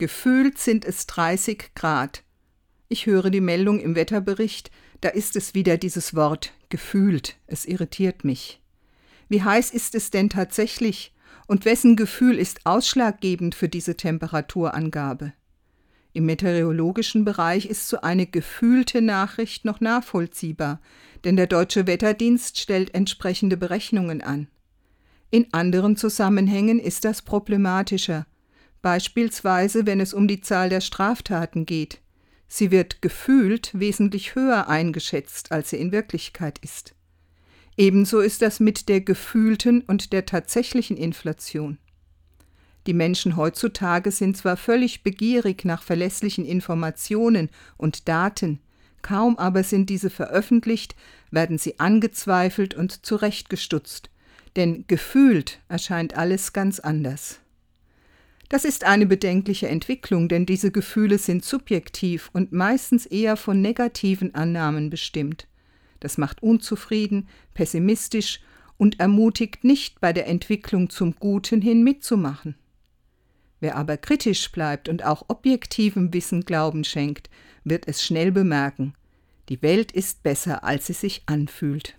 Gefühlt sind es 30 Grad. Ich höre die Meldung im Wetterbericht, da ist es wieder dieses Wort gefühlt. Es irritiert mich. Wie heiß ist es denn tatsächlich und wessen Gefühl ist ausschlaggebend für diese Temperaturangabe? Im meteorologischen Bereich ist so eine gefühlte Nachricht noch nachvollziehbar, denn der deutsche Wetterdienst stellt entsprechende Berechnungen an. In anderen Zusammenhängen ist das problematischer, beispielsweise wenn es um die Zahl der Straftaten geht. Sie wird gefühlt wesentlich höher eingeschätzt, als sie in Wirklichkeit ist. Ebenso ist das mit der gefühlten und der tatsächlichen Inflation. Die Menschen heutzutage sind zwar völlig begierig nach verlässlichen Informationen und Daten, kaum aber sind diese veröffentlicht, werden sie angezweifelt und zurechtgestutzt, denn gefühlt erscheint alles ganz anders. Das ist eine bedenkliche Entwicklung, denn diese Gefühle sind subjektiv und meistens eher von negativen Annahmen bestimmt. Das macht unzufrieden, pessimistisch und ermutigt nicht bei der Entwicklung zum Guten hin mitzumachen. Wer aber kritisch bleibt und auch objektivem Wissen Glauben schenkt, wird es schnell bemerken, die Welt ist besser, als sie sich anfühlt.